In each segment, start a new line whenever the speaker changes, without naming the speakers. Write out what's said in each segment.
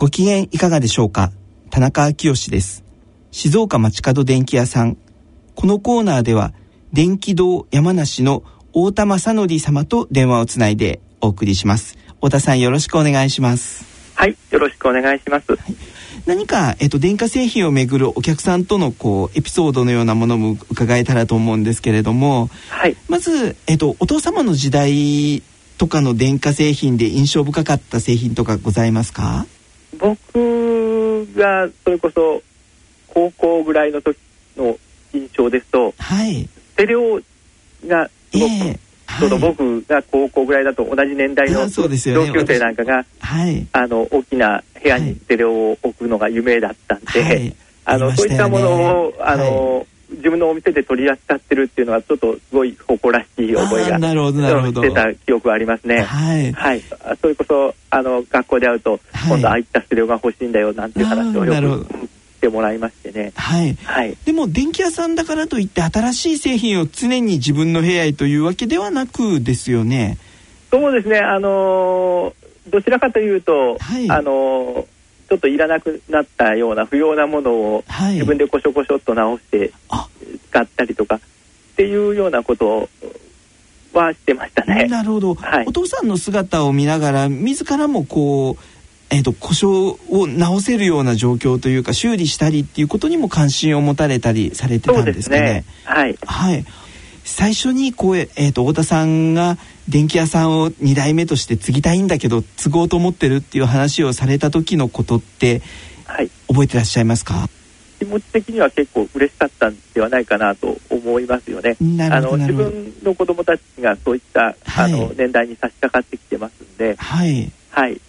ご機嫌いかがでしょうか？田中昭義です。静岡町角電気屋さん。このコーナーでは電気堂山梨の大田正則様と電話をつないでお送りします。太田さんよろしくお願いします。
はいよろしくお願いします、はい、
何か、えっと、電化製品をめぐるお客さんとのこうエピソードのようなものも伺えたらと思うんですけれども、
はい、
まず、えっと、お父様の時代とかの電化製品で印象深かった製品とかございますか？
僕がそれこそ高校ぐらいの時の印象ですと、
はい、
ステレオがすごく、えーちょうど僕が高校ぐらいだと同じ年代の同級生なんかが、
はい、
あの大きな部屋にステレオを置くのが夢だったんで、はい、あの、そういったものをあの、はい、自分のお店で取り扱ってるっていうのはちょっとすごい誇らしい覚えが
なるほどなるほど。
してた記憶はありますね。
はい、
はい、それこそあの学校で会うと、今度ああいったステレオが欲しいんだよなんていう話をよくてもらいましてね、
はい、はい、でも電気屋さんだからといって新しい製品を常に自分の部屋へというわけではなくですよね。
そうですね。あのー、どちらかというと、はい、あのー、ちょっといらなくなったような不要なものを自分でこしょこしょっと直して使ったりとかっていうようなことはしてましたね。
なるほど、はい、お父さんの姿を見ながら自らもこうえーと、故障を直せるような状況というか修理したりっていうことにも関心を持たれたりされてたんですかね。ね。
はい、
はい、最初にこう、えーと、太田さんが電気屋さんを2代目として継ぎたいんだけど継ごうと思ってるっていう話をされた時のことって、
はい、
覚えてらっしゃいますか？
気持ち的には結構嬉しかったんではないかなと思いますよね。あの自分の子供たちがそういった、はい、あの年代に差し掛かってきてますんで、
はい、
はい、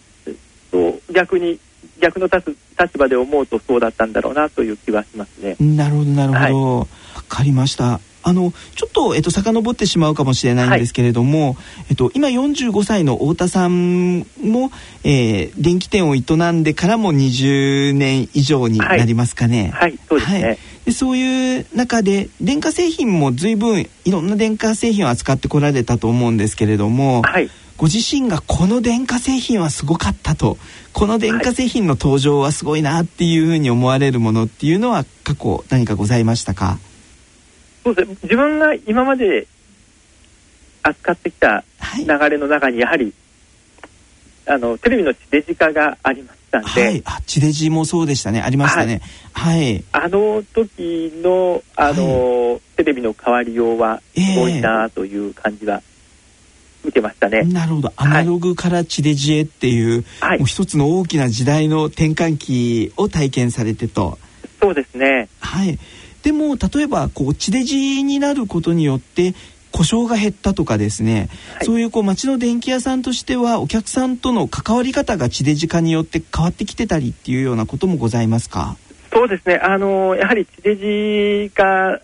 と逆に逆の立つ立場で思うとそうだったんだろうなという気はしますね。
なるほどなるほど、はい、かりました。あのちょっと、えっと、遡ってしまうかもしれないんですけれども、はい、えっと、今45歳の太田さんも、えー、電気店を営んでからも20年以上になりますかね。
はい、はい、そうですね、はい、
でそういう中で電化製品も随分いろんな電化製品を扱ってこられたと思うんですけれども、
はい、
ご自身がこの電化製品はすごかったと。この電化製品の登場はすごいなっていうふうに思われるものっていうのは過去何かございましたか？
そうですね。自分が今まで扱ってきた流れの中にやはり、はい、あのテレビの地デジ化がありましたんで、はい、
あ地デジもそうでしたね。ありましたね。はい、はい、
あの時のあの、テレビの変わりようはすごいなという感じは見てましたね。
なるほど。アナログから地デジへっていう、はい、もう一つの大きな時代の転換期を体験されてと。
そうですね。
はい。でも例えばこう地デジになることによって故障が減ったとかですね、はい、そういうこう町の電気屋さんとしてはお客さんとの関わり方が地デジ化によって変わってきてたりっていうようなこともございますか？
そうですね。あのやはり地デジ化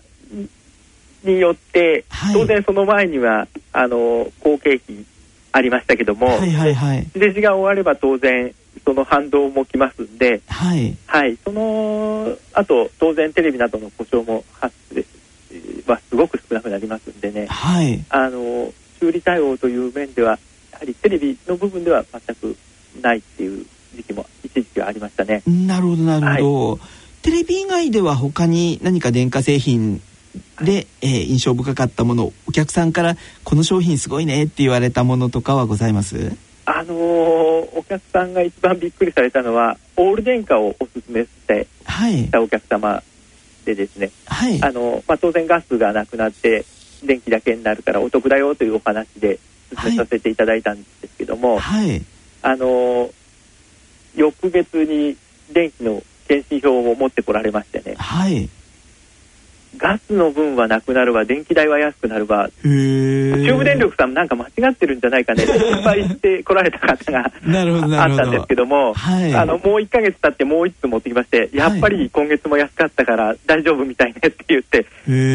によって、はい、当然その前にはあの後継費ありましたけども、
はいはいはい、
地デジが終われば当然その反動もきますんで、
はい、
はい、そのあと当然テレビなどの故障も発生はすごく少なくなりますんでね、
はい、
あの修理対応という面ではやはりテレビの部分では全くないっていう時期も一時期はありましたね。
なるほどなるほど、はい、テレビ以外では他に何か電化製品で、えー、印象深かったものお客さんからこの商品すごいねって言われたものとかはございます？
あのー、お客さんが一番びっくりされたのはオール電化をおすすめしてたお客様でですね、
はい、
あのまあ、当然ガスがなくなって電気だけになるからお得だよというお話で進めさせていただいたんですけども、
はい、
あのー、翌月に電気の検針票を持ってこられましてね、
はい、
ガスの分はなくなるわ、電気代は安くなるわ、中部電力さんなんか間違ってるんじゃないかね、心配して来られた方が あったんですけども、はい、あのもう1か月経ってもう1つ持ってきまして、やっぱり今月も安かったから大丈夫みたいねって言って、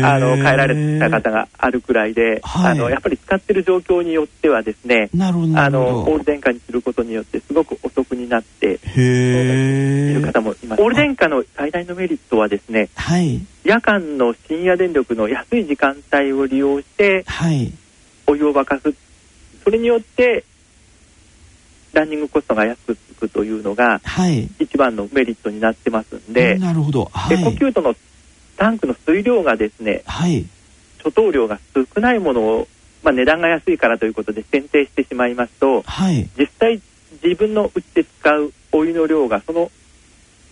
あの帰られた方があるくらいで、はい、あのやっぱり使ってる状況によってはですね、あのオール電化にすることによってすごくお得になっている方もいます。オール電化の最大のメリットはですね、はい、夜間の深夜電力の安い時間帯を利用して、はい、お湯を沸かす。それによってランニングコストが安くつくというのが、はい、一番のメリットになってますんで
なるほど、
はい、で呼吸とのタンクの水量がですね、はい、貯湯量が少ないものを、まあ、値段が安いからということで選定してしまいますと、はい、実際自分のうちで使うお湯の量がその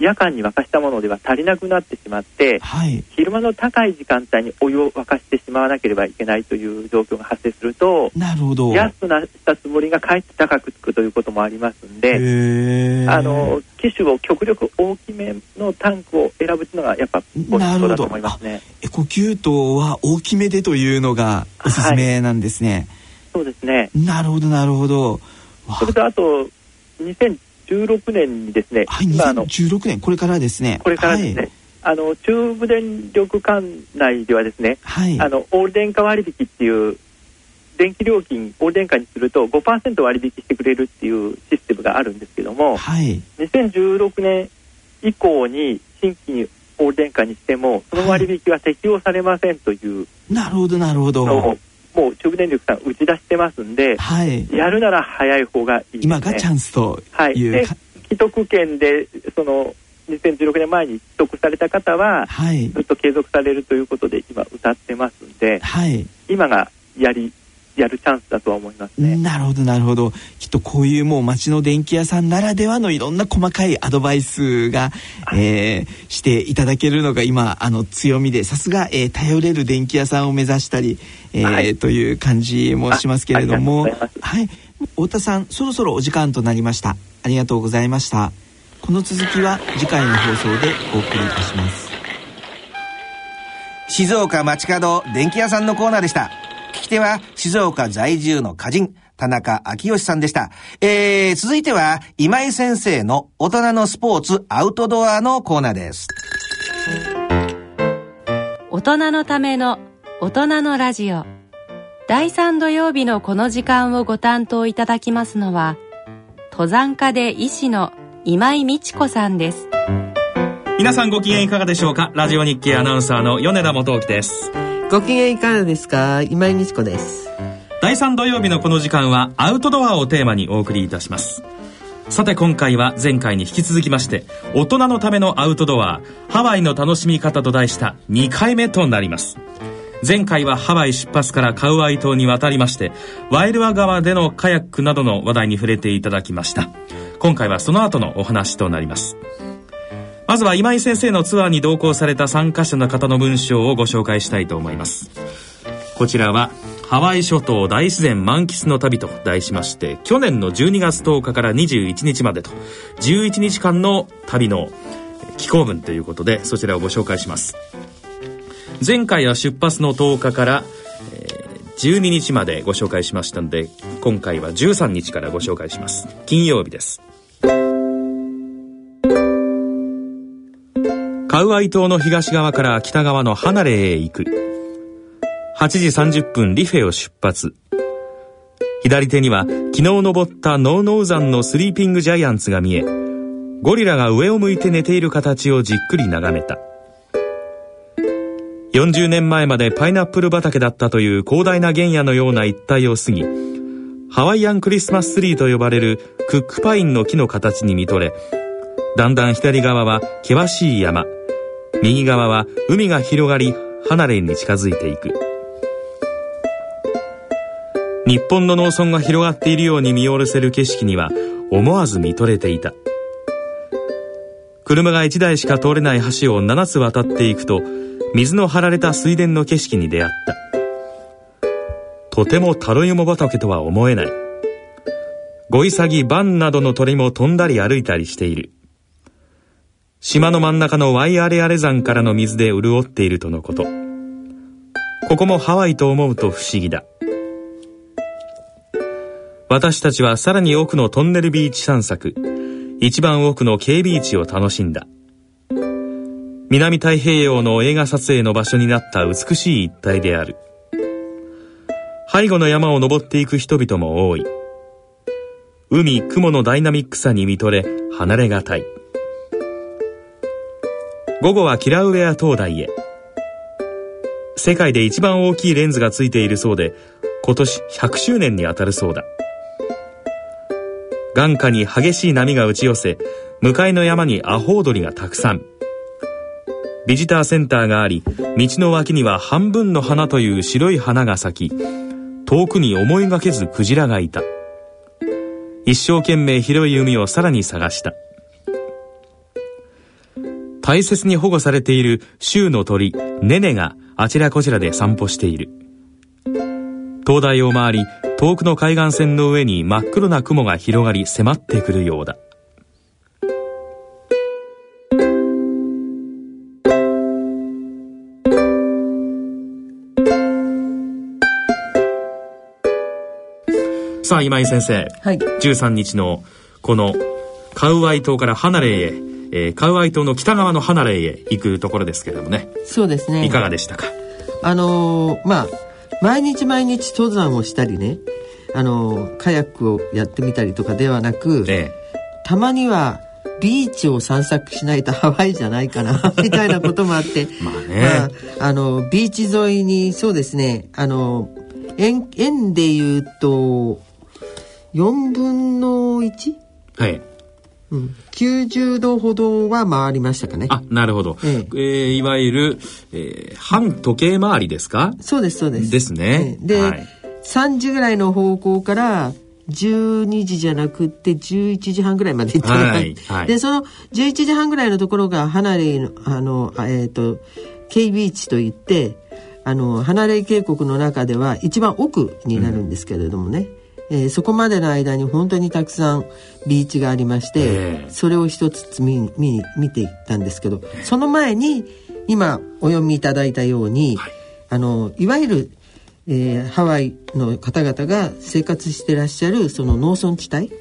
夜間に沸かしたものでは足りなくなってしまって、はい、昼間の高い時間帯にお湯を沸かしてしまわなければいけないという状況が発生すると
なるほど。
安くなったつもりがかえって高くつくということもありますんであの機種を極力大きめのタンクを選ぶというのがやっぱポイントだと思いますね。
エコキュートは大きめでというのがおすすめなんですね。はい、
そうですね。
なるほどなるほど。
それとあと2000 2016年にですね、
はい、2016年、これからですね。
これからですね。はい、あの中部電力管内ではですね、はい、あのオール電化割引っていう電気料金オール電化にすると5%割引してくれるっていうシステムがあるんですけども、はい、2016年以降に新規にオール電化にしてもその割引は適用されませんという、はい、
なるほどなるほど
もう中部電力さん打ち出してますんで、はい、やるなら早い方がいいね、
今がチャンスという、
はい、既得権でその2016年前に取得された方は、はい、ずっと継続されるということで今歌ってますんで、はい、今がやりやるチャンスだとは思いますね。
なるほどなるほど。きっとこういうもう街の電気屋さんならではのいろんな細かいアドバイスが、えー、していただけるのが今あの強みでさすが、えー、頼れる電気屋さんを目指したり、えー、はい、という感じもしますけれども、はい太田さんそろそろお時間となりました。ありがとうございました。この続きは次回の放送でお送りいたします。
静岡街角電気屋さんのコーナーでした。聞き手は静岡在住の歌人、田中昭義さんでした。えー、続いては今井先生の大人のスポーツアウトドアのコーナーです。
大人のための大人のラジオ。第3土曜日のこの時間をご担当いただきますのは、登山家で医師の今井美智子さんです。
皆さんご機嫌いかがでしょうか？ラジオ日経アナウンサーの米田元樹です。
ご機嫌いかがですか？今井美智子です。
第3土曜日のこの時間はアウトドアをテーマにお送りいたします。さて今回は前回に引き続きまして大人のためのアウトドアハワイの楽しみ方と題した2回目となります。前回はハワイ出発からカウアイ島に渡りましてワイルア川でのカヤックなどの話題に触れていただきました。今回はその後のお話となります。まずは今井先生のツアーに同行された参加者の方の文章をご紹介したいと思います。こちらはハワイ諸島大自然満喫の旅と題しまして去年の12月10日から21日までと11日間の旅の寄稿文ということでそちらをご紹介します。前回は出発の10日から12日までご紹介しましたので今回は13日からご紹介します。金曜日です。カウアイ島の東側から北側の離れへ行く。8時30分リフェを出発。左手には昨日登ったノーノー山のスリーピングジャイアンツが見え、ゴリラが上を向いて寝ている形をじっくり眺めた。40年前までパイナップル畑だったという広大な原野のような一帯を過ぎ、ハワイアンクリスマスツリーと呼ばれるクックパインの木の形に見とれ、だんだん左側は険しい山、右側は海が広がり離れに近づいていく。日本の農村が広がっているように見下ろせる景色には思わず見とれていた。車が1台しか通れない橋を7つ渡っていくと水の張られた水田の景色に出会った。とてもタロイモ畑とは思えない。ゴイサギバンなどの鳥も飛んだり歩いたりしている。島の真ん中のワイアレアレ山からの水で潤っているとのこと。ここもハワイと思うと不思議だ。私たちはさらに奥のトンネルビーチ散策。一番奥の K ビーチを楽しんだ。南太平洋の映画撮影の場所になった美しい一帯である。背後の山を登っていく人々も多い。海雲のダイナミックさに見とれ離れがたい。午後はキラウェア灯台へ。世界で一番大きいレンズがついているそうで今年100周年にあたるそうだ。眼下に激しい波が打ち寄せ向かいの山にアホウドリがたくさん。ビジターセンターがあり道の脇には半分の花という白い花が咲き遠くに思いがけずクジラがいた。一生懸命広い海をさらに探した。大切に保護されている州の鳥ネネがあちらこちらで散歩している。灯台を回り遠くの海岸線の上に真っ黒な雲が広がり迫ってくるようだ。さあ今井先生、はい、13日のこのカウアイ島から離れへえー、カウアイ島の北側の離れへ行くところですけれどもね。
そうですね。
いかがでしたか？
あのー、まあ毎日毎日登山をしたりねあのー、カヤックをやってみたりとかではなく、ええ、たまにはビーチを散策しないとハワイじゃないかな みたいなこともあって。
まあね、
まあ、あのビーチ沿いにそうですねあの円円で言うと4分の 1?
はい
うん、90度ほどは回りましたかね。
あ、なるほど。えええー、いわゆる、えー、半時計回りですか？
そうです、そうです。
ですね。
えー、で、はい、3時ぐらいの方向から12時じゃなくて11時半ぐらいまで行って、はいはい、で、その11時半ぐらいのところが離れの、あの、えっ、ー、と、K ビーチといって、あの、離れ渓谷の中では一番奥になるんですけれどもね。うんえー、そこまでの間に本当にたくさんビーチがありまして、それを一つつ見見見ていったんですけど、その前に今お読みいただいたように、はい、あのいわゆる、えー、ハワイの方々が生活してらっしゃるその農村地帯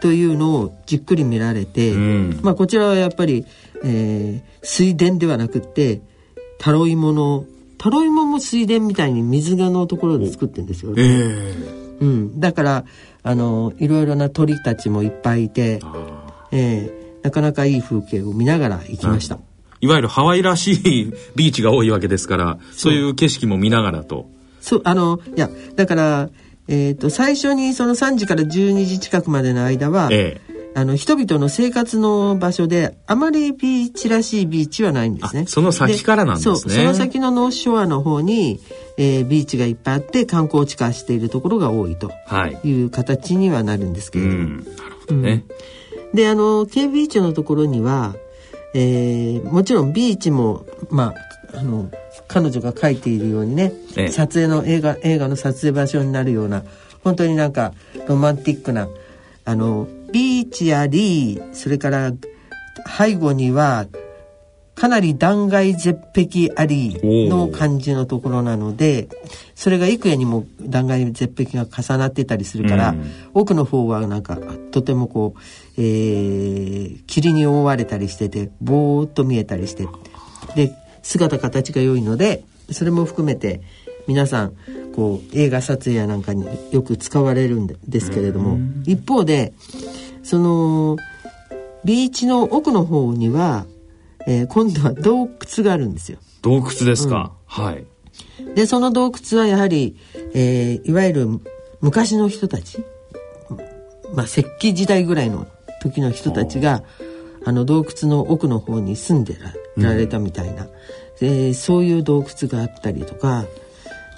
というのをじっくり見られて、うん、まあこちらはやっぱり、えー、水田ではなくってタロイモのタロイモも水田みたいに水がのところで作ってるんですよね。えーうん、だからあのいろいろな鳥たちもいっぱいいて、えー、なかなかいい風景を見ながら行きました、
い。わゆるハワイらしい ビーチが多いわけですからそう。いう景色も見ながらと。
そうあのいやだからえっ、ー、と最初にその3時から12時近くまでの間は、ええあの人々の生活の場所であまりビーチらしいビーチはないんですね。
その先からなんですね。
そうその先のノースショアの方に、えー、ビーチがいっぱいあって観光地化しているところが多いという形にはなるんですけれども。はい、なるほどね。うん、であの K ビーチのところには、えー、もちろんビーチもまああの彼女が書いているようにね、ええ、撮影の映画映画の撮影場所になるような本当になんかロマンティックなあのビーチありそれから背後にはかなり断崖絶壁ありの感じのところなのでそれが幾重にも断崖絶壁が重なってたりするから、うん、奥の方はなんかとてもこう、えー、霧に覆われたりしててぼーっと見えたりしてで姿形が良いのでそれも含めて皆さんこう映画撮影やなんかによく使われるんですけれども一方でそのビーチの奥の方には、えー、今度は洞窟があるんですよ。
洞窟ですか、うん、はい。
でその洞窟はやはり、えー、いわゆる昔の人たち、まあ、石器時代ぐらいの時の人たちがあの洞窟の奥の方に住んでられたみたいな、うん、えー、そういう洞窟があったりとか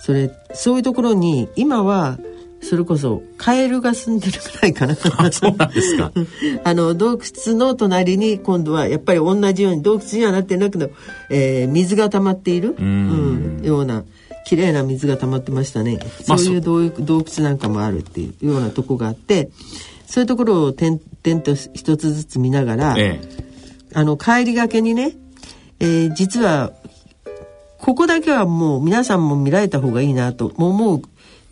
それそういうところに今はそれこそカエルが住んでるぐらいかな。
そうなんですか。
あの洞窟の隣に今度はやっぱり同じように洞窟にはなってなくて、えー、水が溜まっている？うん、ような綺麗な水が溜まってましたね、そういう洞窟なんかもあるっていうようなとこがあってそういうところを点々と一つずつ見ながら、ええ、あの帰りがけにね、えー、実はここだけはもう皆さんも見られた方がいいなと思う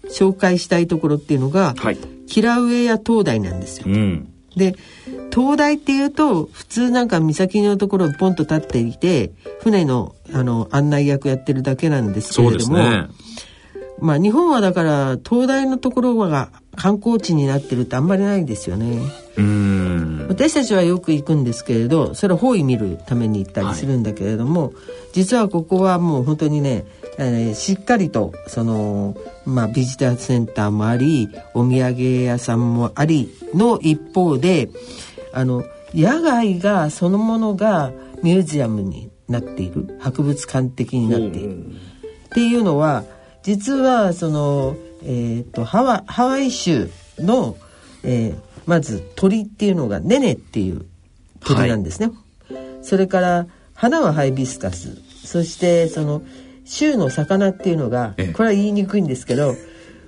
紹介したいところっていうのが、はい、キラウエや灯台なんですよ。うん、で灯台っていうと普通なんか岬のところにポンと立っていて船のあの案内役やってるだけなんですけれども、ね、まあ日本はだから灯台のところが観光地になってるってあんまりないですよね。私たちはよく行くんですけれどそれは方位見るために行ったりするんだけれども、はい、実はここはもう本当にね、えー、しっかりとその、まあ、ビジターセンターもありお土産屋さんもありの一方であの野外がそのものがミュージアムになっている。博物館的になっている、っていうのは実はその、えーと、ハワハワイ州の、えー、まず鳥っていうのがネネっていう鳥なんですね。はい、それから花はハイビスカスそしてその州の魚っていうのがこれは言いにくいんですけど、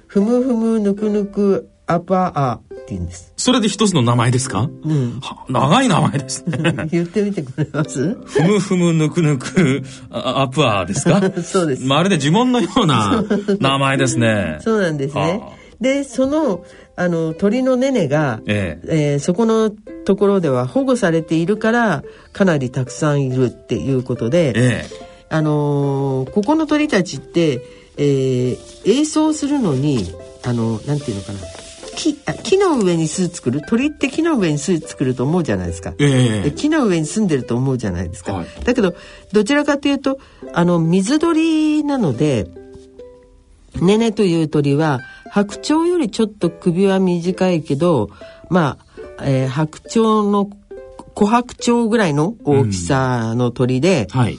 ふむふむぬくぬくアパアって言うんです。
それで一つの名前ですか？うん。長い名前ですね。
言ってみてくれます？
ふむふむぬくぬくアプアですか？
そうです。
まるで呪文のような名前ですね。
そうなんですね。で、その、あの、鳥のネネが、ええ。えー、そこのところでは保護されているから、かなりたくさんいるっていうことで、ええ、あのー、ここの鳥たちって、えー、演奏するのに、あの、なんていうのかな。木木の上に巣作る？鳥って木の上に巣作ると思うじゃないですか、えー、木の上に住んでると思うじゃないですか、はい、だけどどちらかというとあの水鳥なのでネネという鳥は白鳥よりちょっと首は短いけどまあ、えー、白鳥の琥珀鳥ぐらいの大きさの鳥で、うん、はい、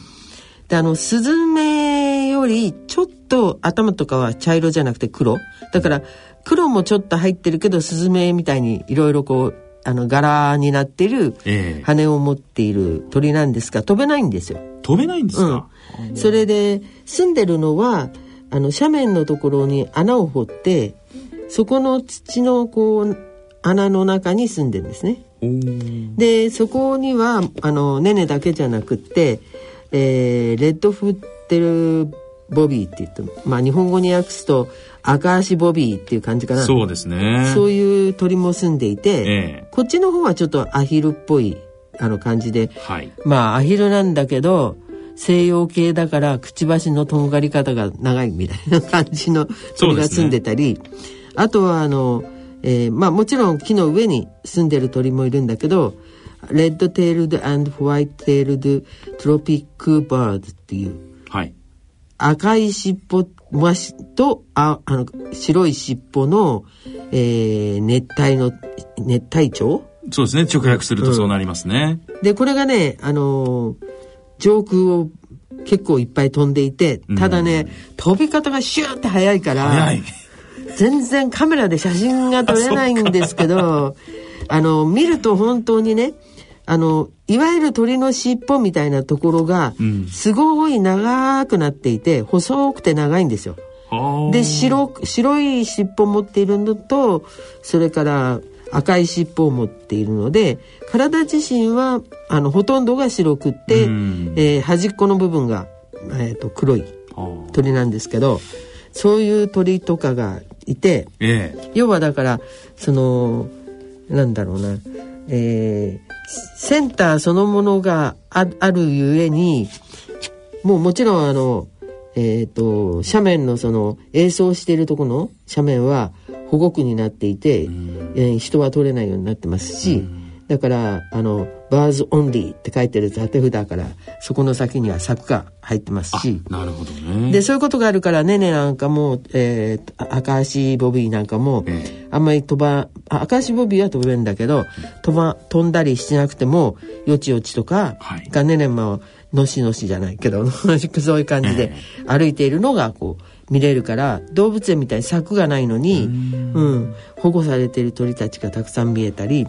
であのスズメよりちょっと頭とかは茶色じゃなくて黒。だから黒もちょっと入ってるけどスズメみたいにいろいろこうあの柄になってる羽を持っている鳥なんですが飛べないんですよ。
飛べないんですか、
うん、それで住んでるのはあの斜面のところに穴を掘ってそこの土のこう穴の中に住んでるんですね。でそこにはあのネネだけじゃなくって、えー、レッドフッテルボビーって言ってまあ日本語に訳すと赤足ボビーっていう感じかな。
そうですね。
そういう鳥も住んでいて、ええ、こっちの方はちょっとアヒルっぽいあの感じで、はい、まあアヒルなんだけど西洋系だからくちばしのとんがり方が長いみたいな感じの鳥が住んでたり、ね、あとはあの、えー、まあもちろん木の上に住んでる鳥もいるんだけどレッドテールドホワイトテールドトロピックバードっていう、はい、赤い尻尾とああの白い尻尾の、えー、熱帯の熱帯鳥？
そうですね。直訳するとそうなりますね、
うん、でこれがねあのー、上空を結構いっぱい飛んでいてただね、うん、飛び方がシューって速いから全然カメラで写真が撮れないんですけど あの見ると本当にねあのいわゆる鳥の尻尾みたいなところが、すごい長くなっていて細くて長いんですよ。で白白い尻尾を持っているのとそれから赤い尻尾を持っているので体自身はあのほとんどが白くって、えー、端っこの部分が、えーと、黒い鳥なんですけどそういう鳥とかがいて、ええ、要はだからそのなんだろうな、えー、センターそのものがあるゆえにもうもちろんあのえっ、ー、と斜面のその映像しているとこの斜面は保護区になっていて、えー、人は通れないようになってますし、だからあのバーズオンリーって書いてる縦札からそこの先には柵が入ってますし。
なるほどね。
でそういうことがあるからねねなんかも、えー、赤足ボビーなんかも、えー、あんまり飛ば赤足ボビーは飛べるんだけど飛ば飛んだりしなくてもよちよちとか、はい、がねねものしのしじゃないけど そういう感じで歩いているのがこう見れるから動物園みたいに柵がないのにうん、保護されている鳥たちがたくさん見えたり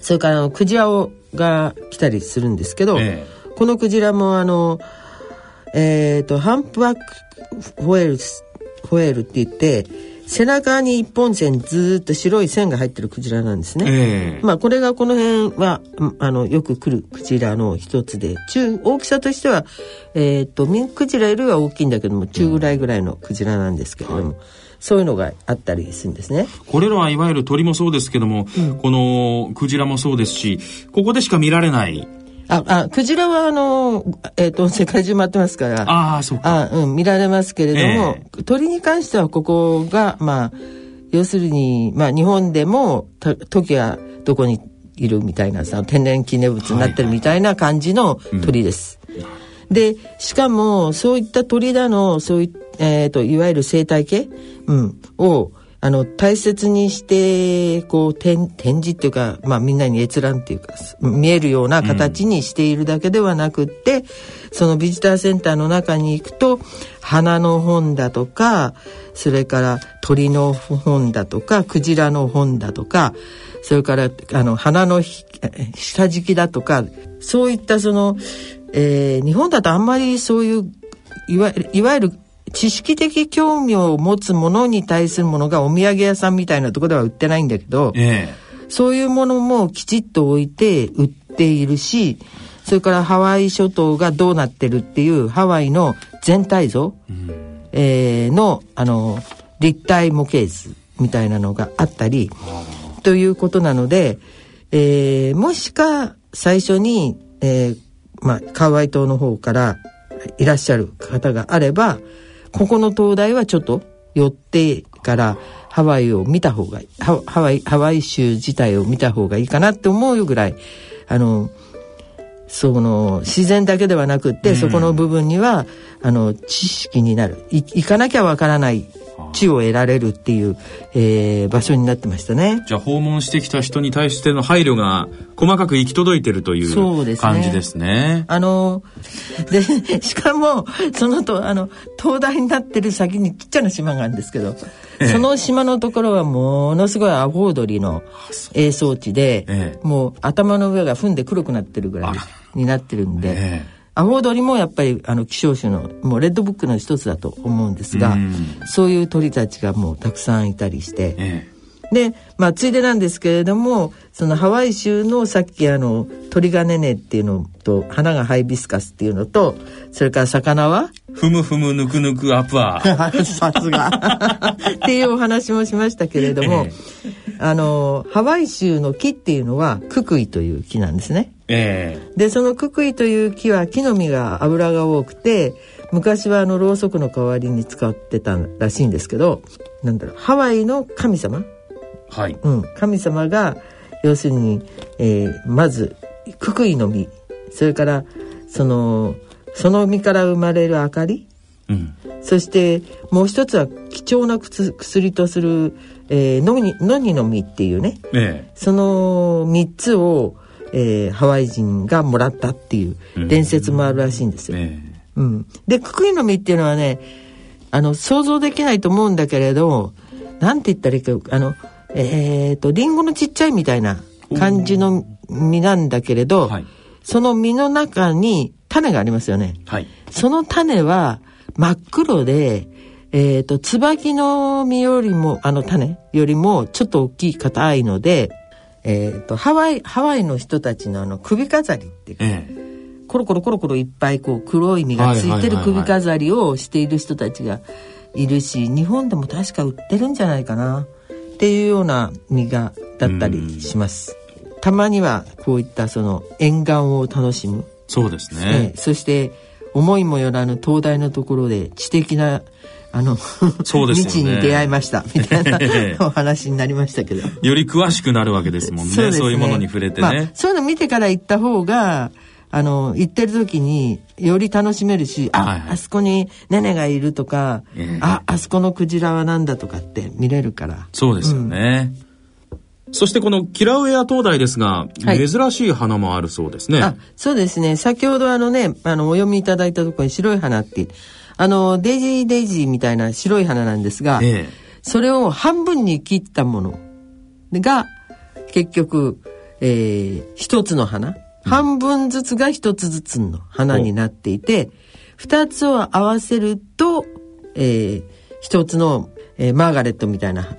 それからあのクジラをが来たりするんですけど、えー、このクジラもあのえっ、ー、とハンプバックホエールホエールって言って背中に一本線ずっと白い線が入ってるクジラなんですね。えー、まあこれがこの辺はあのよく来るクジラの一つで中大きさとしてはえっ、ー、とミンクジラよりは大きいんだけども中ぐらいぐらいのクジラなんですけれども。はいそういうのがあったりするんですね。
これらはいわゆる鳥もそうですけども、うん、このクジラもそうですし、ここでしか見られない
あ、あ、クジラはあの、えっ、ー、と、世界中回ってますから。
ああ、そうか。
あうん、見られますけれども、えー、鳥に関してはここが、まあ、要するに、まあ、日本でも、時はどこにいるみたいなさ、天然記念物になってるみたいな感じの鳥です。はいはいうん、で、しかも、そういった鳥だの、そういった、えっ、ー、と、いわゆる生態系、うん、を、あの、大切にして、こう、展展示っていうか、まあみんなに閲覧っていうか、見えるような形にしているだけではなくって、うん、そのビジターセンターの中に行くと、花の本だとか、それから鳥の本だとか、クジラの本だとか、それから、あの、花の下敷きだとか、そういったその、えー、日本だとあんまりそういう、いわいわゆる知識的興味を持つものに対するものがお土産屋さんみたいなところでは売ってないんだけど、ええ、そういうものもきちっと置いて売っているし、それからハワイ諸島がどうなってるっていうハワイの全体像、うん、えー、の、あの、立体模型図みたいなのがあったり、ということなので、えー、もしか最初に、えー、まあ、カワイ島の方からいらっしゃる方があれば、ここの灯台はちょっと寄ってからハワイを見た方がいい。ハワイハワイ州自体を見た方がいいかなって思うぐらいあのその自然だけではなくって、うん、そこの部分にはあの知識になる。行かなきゃわからない知を得られるっていう、えー、場所になってましたね。
じゃあ訪問してきた人に対しての配慮が細かく行き届いてるという感じですね。すね
あので しかもそのとあの灯台になってる先にちっちゃな島があるんですけど、ええ、その島のところはものすごいアホウドリの映像地で、え、もう頭の上が踏んで黒くなってるぐらいになってるんで。アホウドリもやっぱりあの希少種のもうレッドブックの一つだと思うんですが、そういう鳥たちがもうたくさんいたりして、ええ、でまあついでなんですけれどもそのハワイ州のさっきあの鳥がねねっていうのと花がハイビスカスっていうのとそれから魚は？
ふむふむぬくぬくアプア
さすが。っていうお話もしましたけれども、ええ、あのハワイ州の木っていうのはククイという木なんですね。えー、でそのククイという木は木の実が油が多くて昔はあのろうそくの代わりに使ってたらしいんですけどなんだろうハワイの神様、はい。うん、神様が要するに、えー、まずククイの実。それからそのその実から生まれる明かり、うん、そしてもう一つは貴重な薬とする、えー、のにのにの実っていうね、ええ、その3つをえー、ハワイ人がもらったっていう伝説もあるらしいんですよ。うん、うん、でククイの実っていうのはねあの想像できないと思うんだけれどなんて言ったらいいかあのえっ、ー、とリンゴのちっちゃいみたいな感じの実なんだけれど、はい、その実の中に種がありますよね。はい、その種は真っ黒でえっ、ー、と、椿の実よりも、あの種よりもちょっと大きい硬いので、えーと、ハワイハワイの人たちのあの首飾りっていうか、ええ、コロコロコロコロいっぱいこう黒い実がついてる首飾りをしている人たちがいるし日本でも確か売ってるんじゃないかな。っていうような実がだったりします。たまにはこういったその沿岸を楽しむ。
そうですね、
え。そして思いもよらぬ灯台のところで知的なあの、そうですね、未知に出会いました みたいなお話になりましたけど。
より詳しくなるわけですもんね。そうねいうものに触れてね、まあ、
そういうの見てから行った方が、あの、行ってる時により楽しめるし、あ、はいはい、あそこにネネがいるとか、えー、あ、あそこのクジラは何だとかって見れるから。
そうですよね。うん、そしてこのキラウエア灯台ですが、はい、珍しい花もあるそうですね。あ、
そうですね。先ほどあのね、あの、お読みいただいたところに白い花って、あの、デイジーデイジーみたいな白い花なんですが、ええ、それを半分に切ったもの。が、結局、えー、一つの花、うん、半分ずつが一つずつの花になっていて、二つを合わせると、えー、一つの、ええー、マーガレットみたいな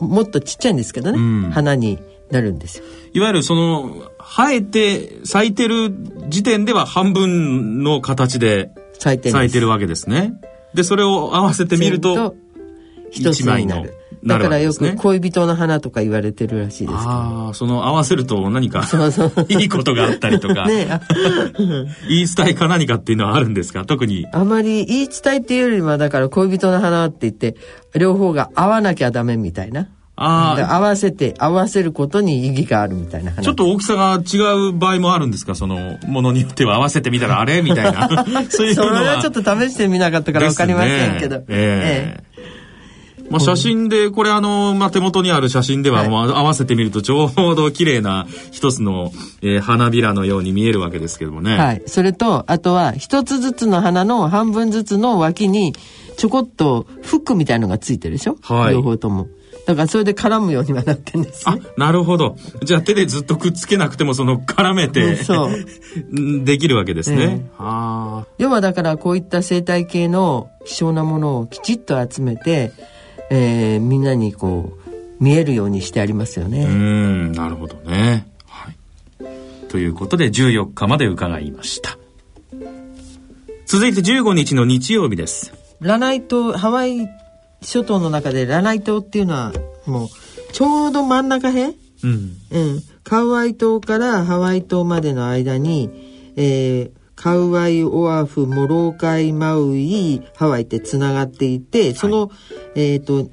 もっとちっちゃいんですけどね、うん、花になるんですよ。
いわゆるその生えて咲いてる時点では半分の形で咲いて咲いてるわけですね。でそれを合わせてみると
一つになる。だからよく恋人の花とか言われてるらしいです
ああ、その合わせると何か いいことがあったりとか、ね、言 い伝えか何かっていうのはあるんですか？特に。
あまり言い伝えっていうよりは、だから恋人の花って言って、両方が合わなきゃダメみたいな。ああ。合わせて、合わせることに意義があるみたいな
ちょっと大きさが違う場合もあるんですか？その、ものによっては合わせてみたらあれみたいな。
そういうのは。それはちょっと試してみなかったからわかりませんけど。ね、え
ええまあ、写真で、これあの、まあ、手元にある写真では、まあ、合わせてみるとちょうど綺麗な一つの、えー、花びらのように見えるわけですけどもね。
はい。それと、あとは一つずつの花の半分ずつの脇に、ちょこっとフックみたいのがついてるでしょ？はい。両方とも。だからそれで絡むようにはなってんです、
ね、あ、なるほど。じゃあ手でずっとくっつけなくてもその絡めて、そう。できるわけですね。
えー、要はだからこういった生態系の希少なものをきちっと集めて、えー、みんなにこう見えるようにしてありますよね。う
んなるほどね。はい、ということで14日まで伺いました。続いて15日の日曜日です。
ラナイ島ハワイ諸島の中でラナイ島っていうのはもうちょうど真ん中辺、うん、うん、カウアイ島からハワイ島までの間に、えー、カウアイ、オアフ、モローカイ、マウイ、ハワイってつながっていて、その、はい、えっ、ー、と、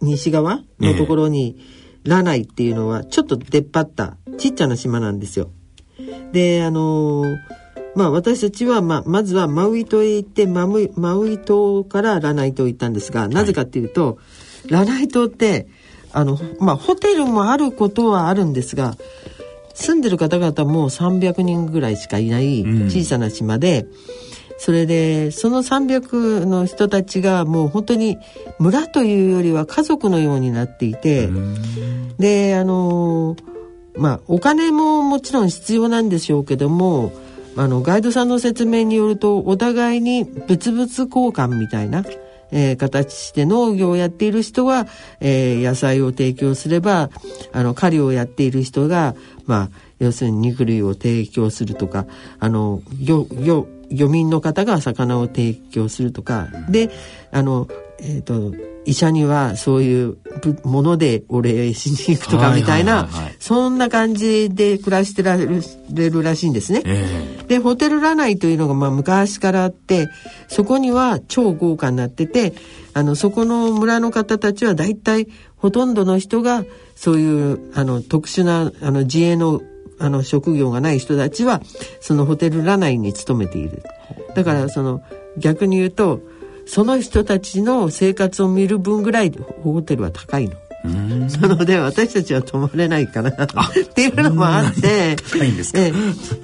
西側のところに、ラナイっていうのはちょっと出っ張ったちっちゃな島なんですよ。で、あのー、まあ私たちは、まあ、まずはマウイ島へ行ってマウイ、マウイ島からラナイ島行ったんですが、なぜかっていうと、はい、ラナイ島って、あの、まあホテルもあることはあるんですが、住んでる方々も300人ぐらいしかいない小さな島で、うん、それでその300の人たちがもう本当に村というよりは家族のようになっていて、うん、であのまあお金ももちろん必要なんでしょうけどもあのガイドさんの説明によるとお互いに物々交換みたいなえー、形で農業をやっている人は、えー、野菜を提供すれば、あの、狩りをやっている人が、まあ、要するに肉類を提供するとか、あの、漁、漁、漁民の方が魚を提供するとか、で、あの、えっ、ー、と、医者にはそういうものでお礼しに行くとかみたいな、そんな感じで暮らしてられるらしいんですね。えー、で、ホテルラナイというのがまあ昔からあって、そこには超豪華になってて、あの、そこの村の方たちは大体ほとんどの人がそういうあの特殊なあの自営のあの職業がない人たちはそのホテルラナイに勤めている。だからその逆に言うとその人たちの生活を見る分ぐらいホテルは高いの。なので私たちは泊まれないかな。っていうのもあって。え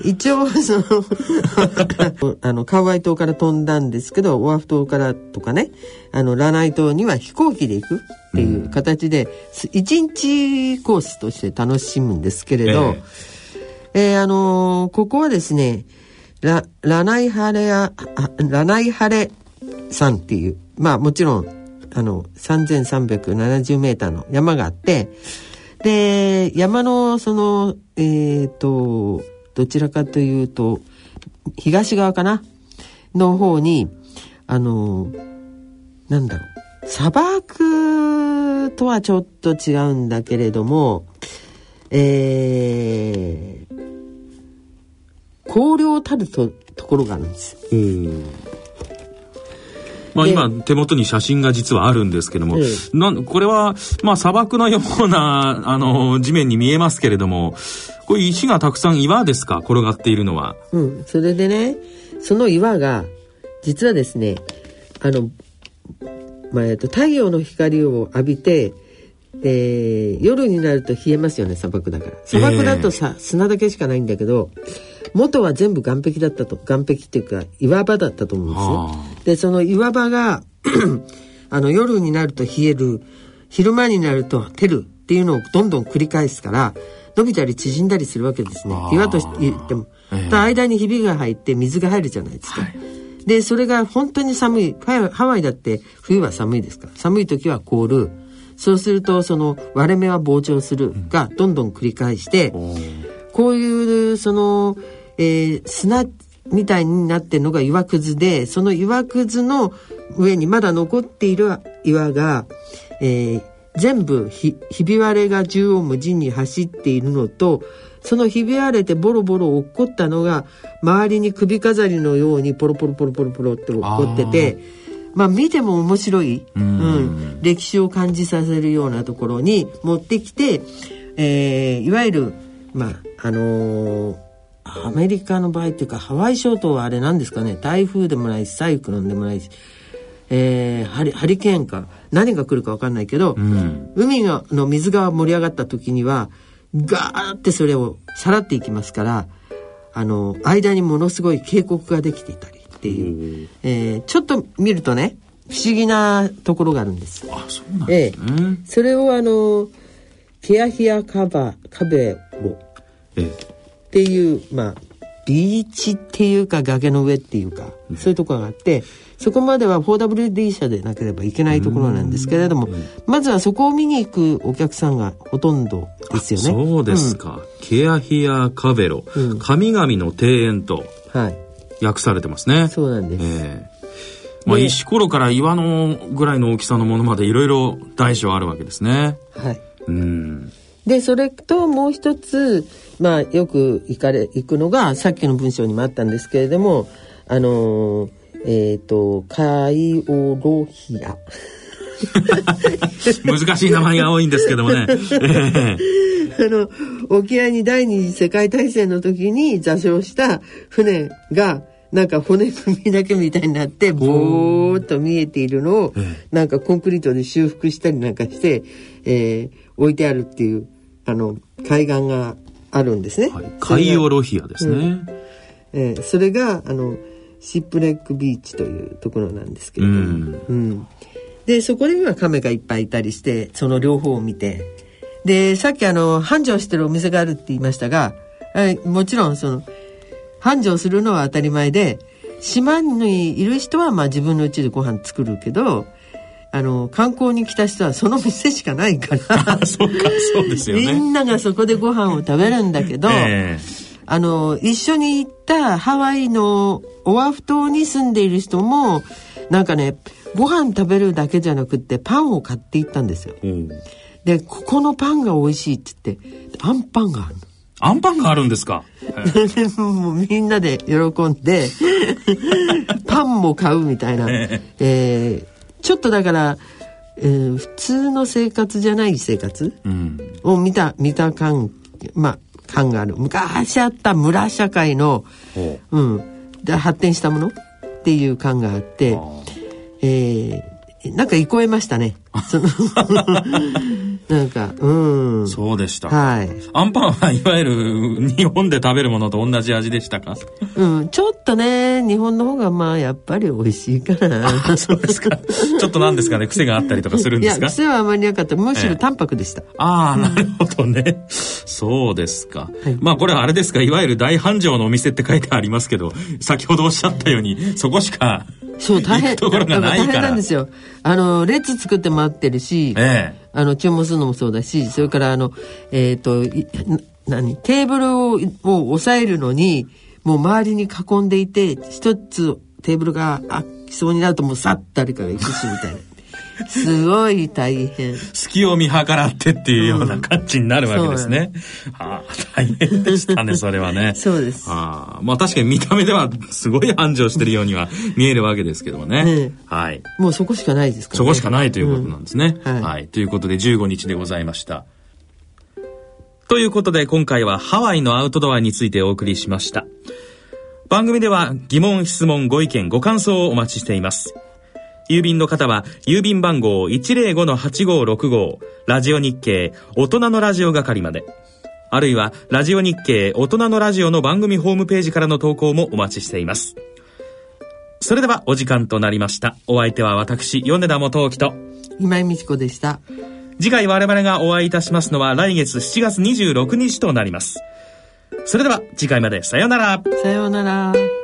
一応その あのカウアイ島から飛んだんですけどオアフ島からとかね。あのラナイ島には飛行機で行くっていう形で一日コースとして楽しむんですけれど、えー、えー、あのー、ここはですねララナイハレアラナイハレ山っていうまあもちろんあの3370メーターの山があってで山のそのえっ、ー、とどちらかというと東側かな？の方にあのなんだろう砂漠とはちょっと違うんだけれどもえー、荒涼たるとところがあるんです。うん
まあ、今手元に写真が実はあるんですけども、ええ、なんこれは、まあ、砂漠のような あの地面に見えますけれどもこれ石がたくさん岩ですか？転がっているのは。
うん、それでねその岩が実はですねあの、まあ、えっと、太陽の光を浴びてえー、夜になると冷えますよね砂漠だから。砂漠だとさ、えー、砂だけしかないんだけど元は全部岸壁だったと岸壁っていうか岩場だったと思うんですね。でその岩場が あの夜になると冷える昼間になると照るっていうのをどんどん繰り返すから伸びたり縮んだりするわけですね。岩と言っても、えー、間にひびが入って水が入るじゃないですか、はい。で、それが本当に寒い。ハワイだって冬は寒いですから。寒い時は凍る。そうすると、その割れ目は膨張するがどんどん繰り返して、こういう、その、えー、砂みたいになってるのが岩くずで、その岩くずの上にまだ残っている岩が、えー、全部ひひび割れが縦横無尽に走っているのとそのひび割れてボロボロ落っこったのが周りに首飾りのようにポロポロポロポロポロって落っこっててまあ見ても面白い、うん、歴史を感じさせるようなところに持ってきて、えー、いわゆるまああのーアメリカの場合っていうかハワイ諸島はあれなんですかね。台風でもないしサイクロンでもないしえー、ハリハリケーンか何が来るか分かんないけど、うん、海のの水が盛り上がった時にはガーってそれをさらっていきますからあの間にものすごい渓谷ができていたりっていう、えー、ちょっと見るとね不思議なところがあるんです。
あそうなんですね、えー、
それをあのケアヒアカバカベロっていう、まあビーチっていうか崖の上っていうか、そういうところがあってそこまでは 4WD 車でなければいけないところなんですけれども、まずはそこを見に行くお客さんがほとんどですよね。
そうですか。うん、ケアヒアカベロ、うん、神々の庭園と訳されてますね。
そうなんです。え
ー、まあ、石ころから岩のぐらいの大きさのものまでいろいろ大小あるわけですね。
はい。うん。で、それともう一つ、まあ、よく行かれ、行くのが、さっきの文章にもあったんですけれども、あのーえっ、ー、と、カイオロヒア。
難しい名前が多いんですけどもね。
あの、沖合に第二次世界大戦の時に座礁した船が、なんか骨組みだけみたいになって、ぼーっと見えているのを、なんかコンクリートで修復したりなんかして、えー、置いてあるっていう、あの、海岸があるんですね。はい、
カイオロヒアですね。うん、
えー、それが、あの、シップレックビーチというところなんですけれども、うん、うん、でそこには亀がいっぱいいたりしてその両方を見てでさっきあの繁盛してるお店があるって言いましたが、はい、もちろんその繁盛するのは当たり前で島にいる人はまあ自分の家でご飯作るけどあの観光に来た人はその店しかないから
そうかそうですよね。
みんながそこでご飯を食べるんだけど、えーあの、一緒に行ったハワイのオアフ島に住んでいる人も、なんかね、ご飯食べるだけじゃなくってパンを買っていったんですよ。うん、で、ここのパンが美味しいって言って、アンパンがあるの。
アンパンがあるんですか？
もうみんなで喜んで パンも買うみたいな、えー、ちょっとだから、えー、普通の生活じゃない生活、うん、を見た見た感まあ感がある。昔あった村社会の、う。ん、で発展したもの？っていう感があって、えー、なんかいこえましたね。なんか、うん。
そうでした。
はい。
アンパンはいわゆる日本で食べるものと同じ味でしたか？
うん、ちょっとね、日本の方がまあやっぱり美味しいから。
そうですか。ちょっとなんですかね、癖があったりとかするんですか？いや、
癖はあまりなかった。むしろ淡白でした。
えああ、なるほどね。そうですか。はい、まあこれはあれですか、いわゆる大繁盛のお店って書いてありますけど、先ほどおっしゃったように、そこしか
そう大変。ところがないから。大変なんですよ。あの列作って待ってるし、ええ、あの注文するのもそうだしそれからあのえっ、ー、と何テーブルをを押さえるのにもう周りに囲んでいて一つテーブルが空きそうになるともうさっと誰かが行くしみたいな。すごい大変。
隙を見計らってっていうような感じになるわけですね。うん、はあ、大変でしたね、それはね。
そうです。
はあ、まあ確かに見た目ではすごい繁盛してるようには見えるわけですけどもね。ねはい。
もうそこしかないですか
ら、ね、そこしかないということなんですね。うん、はい、はい。ということで15日でございました。ということで今回はハワイのアウトドアについてお送りしました。番組では疑問、質問、ご意見、ご感想をお待ちしています。郵便の方は、郵便番号105-8565、ラジオ日経、大人のラジオ係まで。あるいは、ラジオ日経、大人のラジオの番組ホームページからの投稿もお待ちしています。それでは、お時間となりました。お相手は私、米田元興と、
今井美智子でした。
次回我々がお会いいたしますのは来月7月26日となります。それでは次回までさようなら。
さようなら。